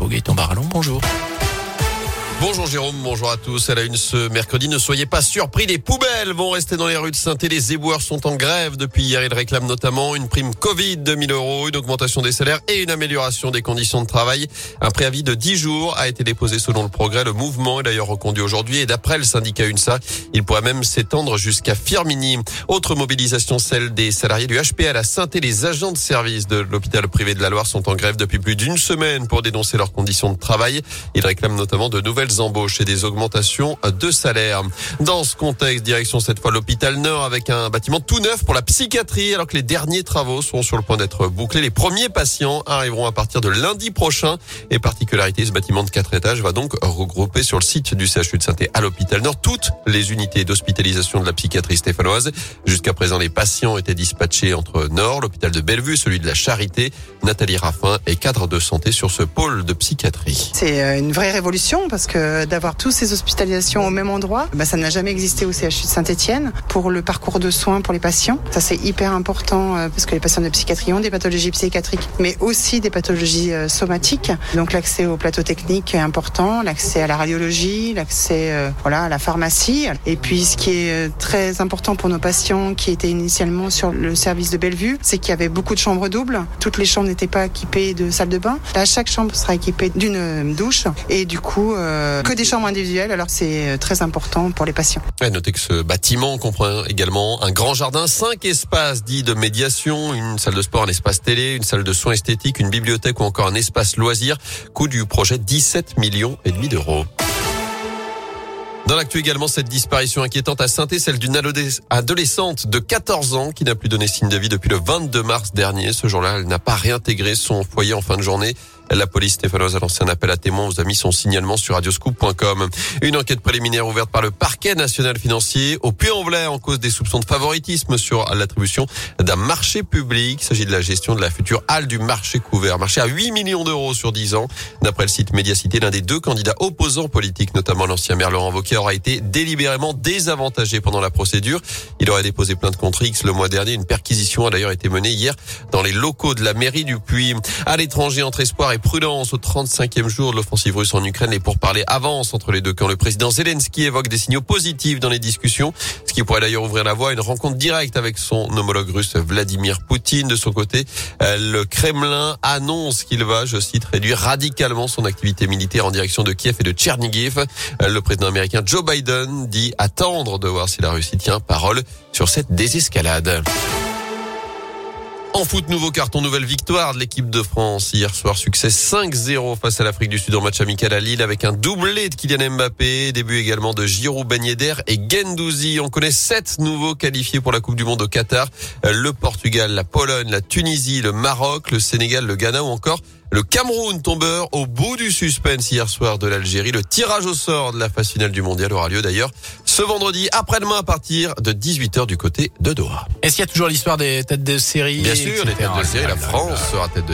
Gaëtan Barallon, bonjour. Bonjour Jérôme, bonjour à tous. À la une ce mercredi, ne soyez pas surpris, les poubelles vont rester dans les rues de saint Les éboueurs sont en grève depuis hier. Ils réclament notamment une prime Covid de 1000 euros, une augmentation des salaires et une amélioration des conditions de travail. Un préavis de 10 jours a été déposé selon le progrès. Le mouvement est d'ailleurs reconduit aujourd'hui et d'après le syndicat UNSA, il pourrait même s'étendre jusqu'à Firmini. Autre mobilisation, celle des salariés du HPL à saint Les agents de service de l'hôpital privé de la Loire sont en grève depuis plus d'une semaine pour dénoncer leurs conditions de travail. Ils réclament notamment de nouvelles embauches et des augmentations de salaire. Dans ce contexte, direction cette fois l'hôpital Nord avec un bâtiment tout neuf pour la psychiatrie alors que les derniers travaux sont sur le point d'être bouclés. Les premiers patients arriveront à partir de lundi prochain et particularité, ce bâtiment de quatre étages va donc regrouper sur le site du CHU de saint à l'hôpital Nord toutes les unités d'hospitalisation de la psychiatrie stéphanoise. Jusqu'à présent, les patients étaient dispatchés entre Nord, l'hôpital de Bellevue, celui de la Charité. Nathalie Raffin est cadre de santé sur ce pôle de psychiatrie. C'est euh, une vraie révolution parce que d'avoir tous ces hospitalisations au même endroit, bah, ça n'a jamais existé au CHU de Saint-Etienne pour le parcours de soins pour les patients. Ça c'est hyper important euh, parce que les patients de psychiatrie ont des pathologies psychiatriques, mais aussi des pathologies euh, somatiques. Donc l'accès au plateau technique est important, l'accès à la radiologie, l'accès euh, voilà à la pharmacie. Et puis ce qui est très important pour nos patients qui étaient initialement sur le service de Bellevue, c'est qu'il y avait beaucoup de chambres doubles. Toutes les chambres n'étaient pas équipées de salle de bain. Là, chaque chambre sera équipée d'une douche et du coup que des chambres individuelles. Alors c'est euh, très important pour les patients. À notez que ce bâtiment comprend également un grand jardin, cinq espaces dits de médiation, une salle de sport, un espace télé, une salle de soins esthétiques, une bibliothèque ou encore un espace loisir. Coût du projet 17 millions et demi d'euros. Dans l'actu également, cette disparition inquiétante à saint celle d'une adolescente de 14 ans qui n'a plus donné signe de vie depuis le 22 mars dernier. Ce jour-là, elle n'a pas réintégré son foyer en fin de journée. La police stéphanoise a lancé un appel à témoins, vous a mis son signalement sur radioscoop.com. Une enquête préliminaire ouverte par le parquet national financier au Puy-en-Velay en cause des soupçons de favoritisme sur l'attribution d'un marché public. Il s'agit de la gestion de la future halle du marché couvert. Marché à 8 millions d'euros sur 10 ans. D'après le site Médiacité, l'un des deux candidats opposants politiques, notamment l'ancien maire Laurent Wauquiez, aura été délibérément désavantagé pendant la procédure. Il aurait déposé plainte contre X le mois dernier. Une perquisition a d'ailleurs été menée hier dans les locaux de la mairie du Puy. À l'étranger, entre espoir prudence au 35e jour de l'offensive russe en Ukraine. Les pourparlers avancent entre les deux camps. Le président Zelensky évoque des signaux positifs dans les discussions, ce qui pourrait d'ailleurs ouvrir la voie à une rencontre directe avec son homologue russe Vladimir Poutine. De son côté, euh, le Kremlin annonce qu'il va, je cite, réduire radicalement son activité militaire en direction de Kiev et de Tchernigiv. Euh, le président américain Joe Biden dit attendre de voir si la Russie tient parole sur cette désescalade. En foot, nouveau carton, nouvelle victoire de l'équipe de France. Hier soir, succès 5-0 face à l'Afrique du Sud en match amical à Lille avec un doublé de Kylian Mbappé. Début également de Giroud, Ben et Gendouzi. On connaît sept nouveaux qualifiés pour la Coupe du Monde au Qatar. Le Portugal, la Pologne, la Tunisie, le Maroc, le Sénégal, le Ghana ou encore le Cameroun tombeur au bout du suspense hier soir de l'Algérie. Le tirage au sort de la phase finale du mondial aura lieu d'ailleurs ce vendredi après-demain à partir de 18h du côté de Doha. Est-ce qu'il y a toujours l'histoire des têtes de série Bien sûr, les têtes de série, la France sera tête de série.